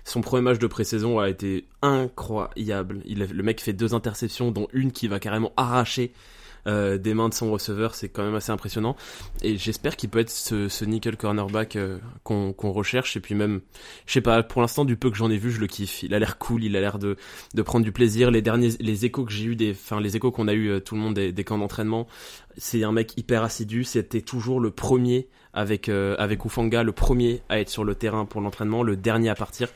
A: son premier match de pré-saison a été incroyable. Le mec fait deux interceptions, dont une qui va carrément arracher euh, des mains de son receveur, c'est quand même assez impressionnant. Et j'espère qu'il peut être ce, ce nickel cornerback euh, qu'on recherche. Et puis même, je sais pas, pour l'instant du peu que j'en ai vu, je le kiffe. Il a l'air cool, il a l'air de, de prendre du plaisir. Les derniers, les échos que j'ai eu des, enfin les échos qu'on a eu euh, tout le monde des, des camps d'entraînement, c'est un mec hyper assidu. C'était toujours le premier avec euh, avec Ufanga, le premier à être sur le terrain pour l'entraînement, le dernier à partir.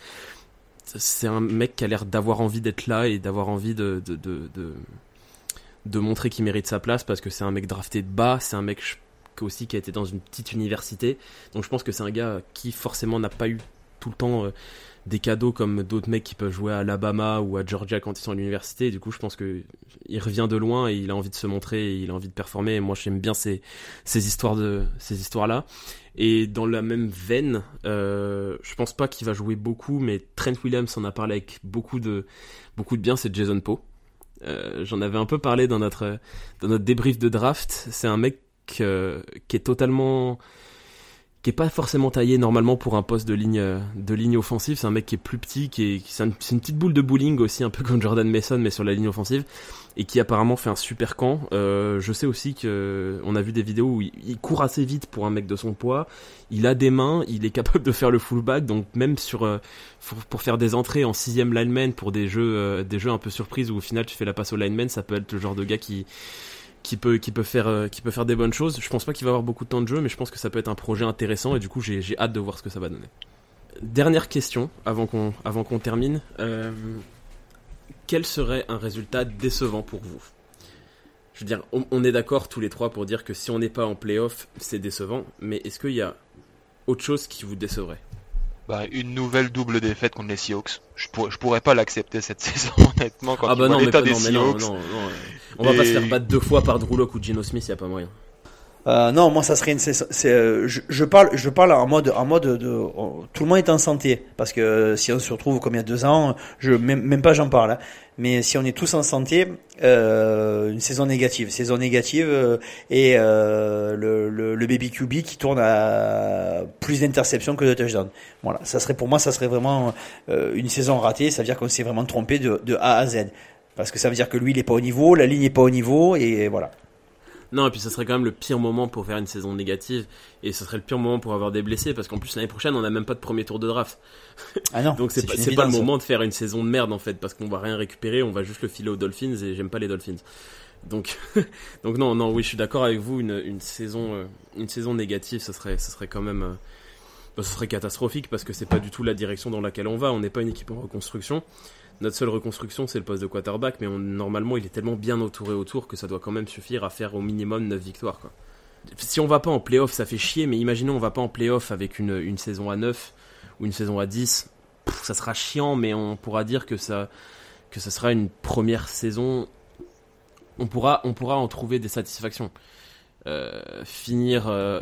A: C'est un mec qui a l'air d'avoir envie d'être là et d'avoir envie de, de, de, de de montrer qu'il mérite sa place parce que c'est un mec drafté de bas, c'est un mec aussi qui a été dans une petite université. Donc je pense que c'est un gars qui forcément n'a pas eu tout le temps euh, des cadeaux comme d'autres mecs qui peuvent jouer à Alabama ou à Georgia quand ils sont à l'université. Du coup, je pense que il revient de loin et il a envie de se montrer, et il a envie de performer. Et moi, j'aime bien ces, ces histoires de ces histoires-là. Et dans la même veine, euh, je pense pas qu'il va jouer beaucoup, mais Trent Williams en a parlé avec beaucoup de beaucoup de bien. C'est Jason Poe. Euh, J'en avais un peu parlé dans notre dans notre débrief de draft. C'est un mec euh, qui est totalement qui est pas forcément taillé normalement pour un poste de ligne de ligne offensive. C'est un mec qui est plus petit, qui est, c'est une, petite boule de bowling aussi, un peu comme Jordan Mason, mais sur la ligne offensive, et qui apparemment fait un super camp. Euh, je sais aussi que on a vu des vidéos où il, court assez vite pour un mec de son poids. Il a des mains, il est capable de faire le fullback, donc même sur euh, pour, faire des entrées en sixième lineman pour des jeux euh, des jeux un peu surprises où au final tu fais la passe au lineman, ça peut être le genre de gars qui qui peut qui peut faire qui peut faire des bonnes choses. Je pense pas qu'il va avoir beaucoup de temps de jeu, mais je pense que ça peut être un projet intéressant et du coup j'ai hâte de voir ce que ça va donner. Dernière question avant qu'on avant qu'on termine. Quel serait un résultat décevant pour vous? Je veux dire, on, est d'accord tous les trois pour dire que si on n'est pas en playoff, c'est décevant. Mais est-ce qu'il y a autre chose qui vous décevrait?
B: Bah, une nouvelle double défaite contre les Seahawks. Je, je pourrais pas l'accepter cette [laughs] saison, honnêtement, quand
A: ah bah non,
B: des
A: Seahawks. Non, non, non, On va pas se faire battre deux fois par Drew Locke ou Geno Smith, y a pas moyen.
C: Euh, non, moi ça serait une. Euh, je, parle, je parle en mode, en mode de, tout le monde est en santé, parce que si on se retrouve comme il y a deux ans, je même, même pas j'en parle. Hein. Mais si on est tous en santé, euh, une saison négative, saison négative euh, et euh, le, le, le, baby QB qui tourne à plus d'interceptions que de touchdowns. Voilà, ça serait pour moi, ça serait vraiment une saison ratée. Ça veut dire qu'on s'est vraiment trompé de, de A à Z, parce que ça veut dire que lui il est pas au niveau, la ligne est pas au niveau et voilà.
A: Non, et puis ça serait quand même le pire moment pour faire une saison négative. Et ce serait le pire moment pour avoir des blessés. Parce qu'en plus, l'année prochaine, on n'a même pas de premier tour de draft.
C: Ah non. [laughs]
A: Donc c'est pas, pas, le moment de faire une saison de merde en fait. Parce qu'on va rien récupérer. On va juste le filer aux Dolphins. Et j'aime pas les Dolphins. Donc, [laughs] donc non, non, oui, je suis d'accord avec vous. Une, une, saison, euh, une saison négative, ce serait, ce serait quand même. Euh, bah, ce serait catastrophique parce que c'est pas du tout la direction dans laquelle on va. On n'est pas une équipe en reconstruction notre seule reconstruction, c'est le poste de quarterback, mais normalement, il est tellement bien entouré autour que ça doit quand même suffire à faire au minimum 9 victoires. Si on va pas en playoff, ça fait chier, mais imaginons on va pas en playoff avec une, une saison à 9 ou une saison à 10, ça sera chiant, mais on pourra dire que ça, que ça sera une première saison. On pourra, on pourra en trouver des satisfactions. Euh, finir, euh,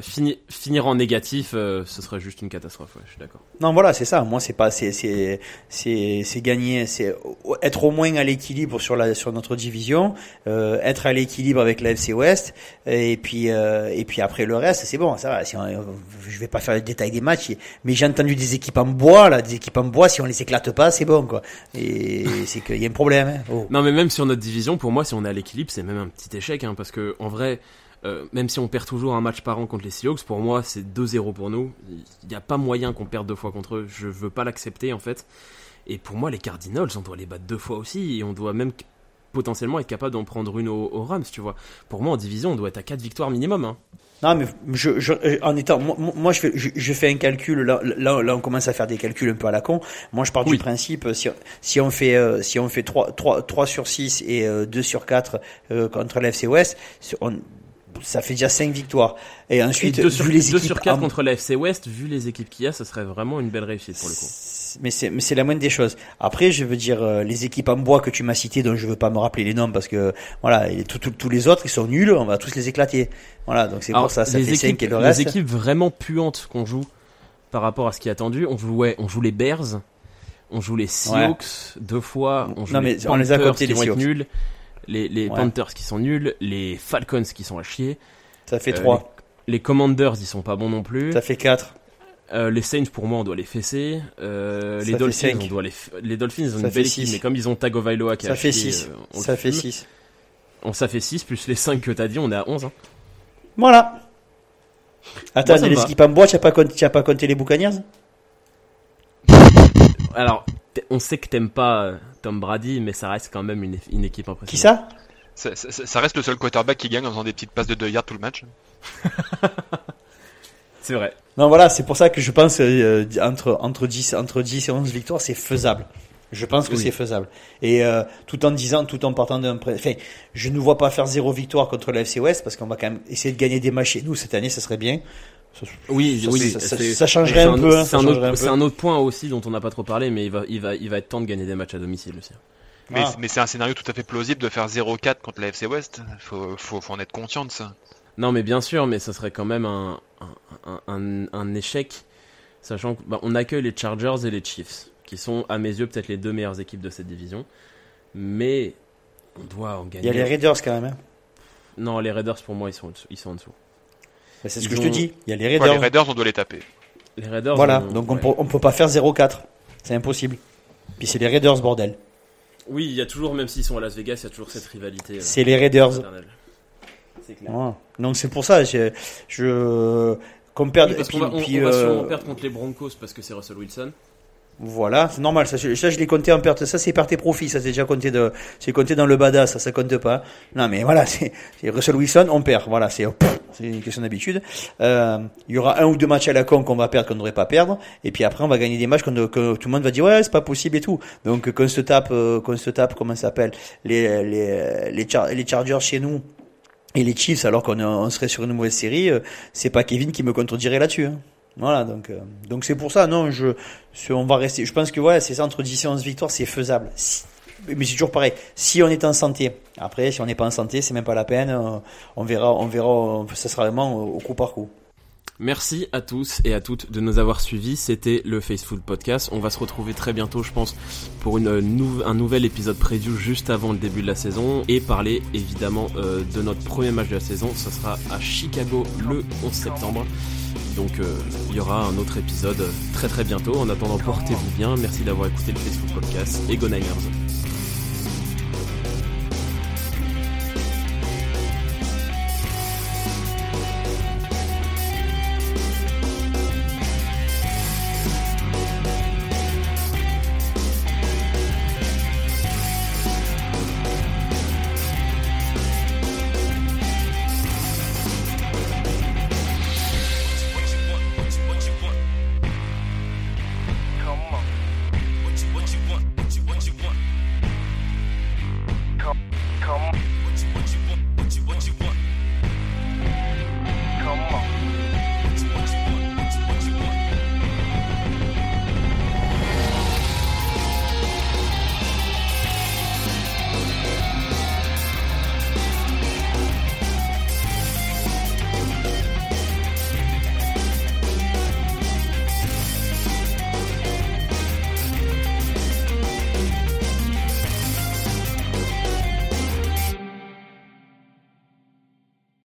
A: finir en négatif, euh, ce serait juste une catastrophe. Ouais, je suis d'accord.
C: Non, voilà, c'est ça. Moi, c'est pas, c'est, c'est, c'est, c'est gagner, c'est être au moins à l'équilibre sur la, sur notre division, être à l'équilibre avec la FC West, et puis, et puis après le reste, c'est bon. Ça va. Si je vais pas faire le détail des matchs, mais j'ai entendu des équipes en bois, là, des équipes en bois. Si on les éclate pas, c'est bon, quoi. Et [laughs] c'est qu'il y a un problème. Hein.
A: Oh. Non, mais même sur notre division, pour moi, si on est à l'équilibre, c'est même un petit échec, hein, parce que en vrai. Euh, même si on perd toujours un match par an contre les Seahawks, pour moi c'est 2-0 pour nous. Il n'y a pas moyen qu'on perde deux fois contre eux. Je veux pas l'accepter en fait. Et pour moi les Cardinals, on doit les battre deux fois aussi. Et on doit même potentiellement être capable d'en prendre une au, Rams, tu vois. Pour moi en division, on doit être à 4 victoires minimum. Hein.
C: Non, mais je, je, en étant, moi, je, fais, je, fais un calcul. Là, là, on commence à faire des calculs un peu à la con. Moi, je pars du principe si, si on fait euh, si on fait 3, 3, 3 sur 6 et 2 euh, sur 4 contre l'FC West, on, ça fait déjà 5 victoires. Et ensuite,
A: et sur, vu les équipes sur 4 contre la FC West, vu les équipes qu'il y a, ce serait vraiment une belle réussite pour le coup.
C: Mais c'est, mais c'est la moindre des choses. Après, je veux dire, euh, les équipes en bois que tu m'as citées, dont je veux pas me rappeler les noms parce que, voilà, tous les autres, ils sont nuls, on va tous les éclater. Voilà, donc c'est pour ça, ça fait 5 et le reste.
A: Les équipes vraiment puantes qu'on joue par rapport à ce qui est attendu, on joue, on joue les Bears, on joue les Seahawks deux fois, on joue les on les a qui les vont être nuls les, Panthers qui sont nuls, les Falcons qui sont à chier.
C: Ça fait 3. Euh,
A: les, Commanders, ils sont pas bons non plus.
C: Ça fait 4.
A: Euh, les Saints, pour moi, on doit les fesser. Euh, les Dolphins, on doit les, les Dolphins, ils ont une belle équipe, mais comme ils ont Tagovailoa qui
C: ça fait 6. ça fait 6.
A: On, ça fait 6, plus les 5 que t'as dit, on est à 11. Hein.
C: Voilà. Attends, les équipes en bois, tu pas, pas compté les Buccaneers?
A: Alors, on sait que t'aimes pas euh, Tom Brady, mais ça reste quand même une, une équipe impressionnante.
C: Qui ça,
B: ça reste le seul quarterback qui gagne en faisant des petites passes de 2 yards tout le match. [laughs]
A: c'est vrai.
C: Non, voilà, c'est pour ça que je pense euh, entre, entre, 10, entre 10 et 11 victoires, c'est faisable. Je pense que c'est faisable. Et euh, tout en disant, tout en partant d'un... Enfin, je ne vois pas faire zéro victoire contre la FC West parce qu'on va quand même essayer de gagner des matchs chez nous cette année, ça serait bien.
A: Oui,
C: Ça,
A: oui,
C: ça- ça-
A: c'est-
C: ça changerait un peu, hein,
A: C'est un, autre,
C: un peu.
A: c'est un autre point aussi dont on n'a pas trop parlé, mais il va, il va, il va être temps de gagner des matchs à domicile aussi.
B: Mais,
C: Ah.
B: mais c'est un scénario tout à fait plausible de faire 0-4 contre la FC West. Faut, faut, faut en être conscient de ça.
A: Non, mais bien sûr, mais ça serait quand même un, un, un- un échec, sachant qu'on accueille les Chargers et les Chiefs, qui sont à mes yeux peut-être les deux meilleures équipes de cette division. Mais on doit en
C: Il
A: gagner.
C: y a les Raiders quand même. hein.
A: Non, les Raiders pour moi ils sont, ils sont en dessous.
C: C'est ce que je te dis. Il y a les
B: Ouais,
C: Raiders.
B: les Raiders, on doit les taper.
A: Les Raiders.
C: Voilà, donc on
A: ouais.
C: peut, on peut pas faire 0-4. C'est impossible. Puis c'est les Raiders, bordel.
A: Oui, il y a toujours, même s'ils sont à Las Vegas, il y a toujours cette rivalité. euh,
C: C'est les Raiders.
A: clair.
C: Donc c'est pour ça, je, je qu'on perde.
A: Oui, parce
C: puis-
A: qu'on va, on-
C: puis,
A: on va
C: euh,
A: sûrement perdre contre les Broncos parce que c'est Russell Wilson.
C: Voilà, c'est normal. Ça, je- ça, je l'ai compté en perte. Ça, c'est par tes profits. Ça, c'est déjà compté de, c'est compté dans le bada. Ça, ça compte pas. Non, mais voilà, [laughs] c'est, Russell Wilson, on perd. Voilà, c'est, pff, c'est une question d'habitude. Euh, il y aura un ou deux matchs à la con qu'on va perdre, qu'on ne devrait pas perdre. Et puis après, on va gagner des matchs qu'on- que tout le monde va dire, ouais, c'est pas possible et tout. Donc, qu'on se tape, euh, qu'on se tape, comment ça s'appelle, les, les, les, Char- les Chargers chez nous. Et les Chiefs, alors qu'on on serait sur une mauvaise série, euh, c'est pas Kevin qui me contredirait là-dessus. hein. Voilà, donc euh, donc c'est pour ça, non, je, on va rester. Je pense que ouais, c'est entre 10 et 11 victoires, c'est faisable. Mais c'est toujours pareil. Si on est en santé, après, si on n'est pas en santé, c'est même pas la peine. euh, On verra, on verra. on- Ça sera vraiment au coup par coup.
A: Merci à tous et à toutes de nous avoir suivis. C'était le Faceful Podcast. On va se retrouver très bientôt, je pense, pour une, nou- un nouvel épisode preview juste avant le début de la saison et parler évidemment euh, de notre premier match de la saison. Ce sera à Chicago le 11 septembre. Donc euh, il y aura un autre épisode très très bientôt. En attendant, portez-vous bien. Merci d'avoir écouté le Faceful Podcast et Go Niners.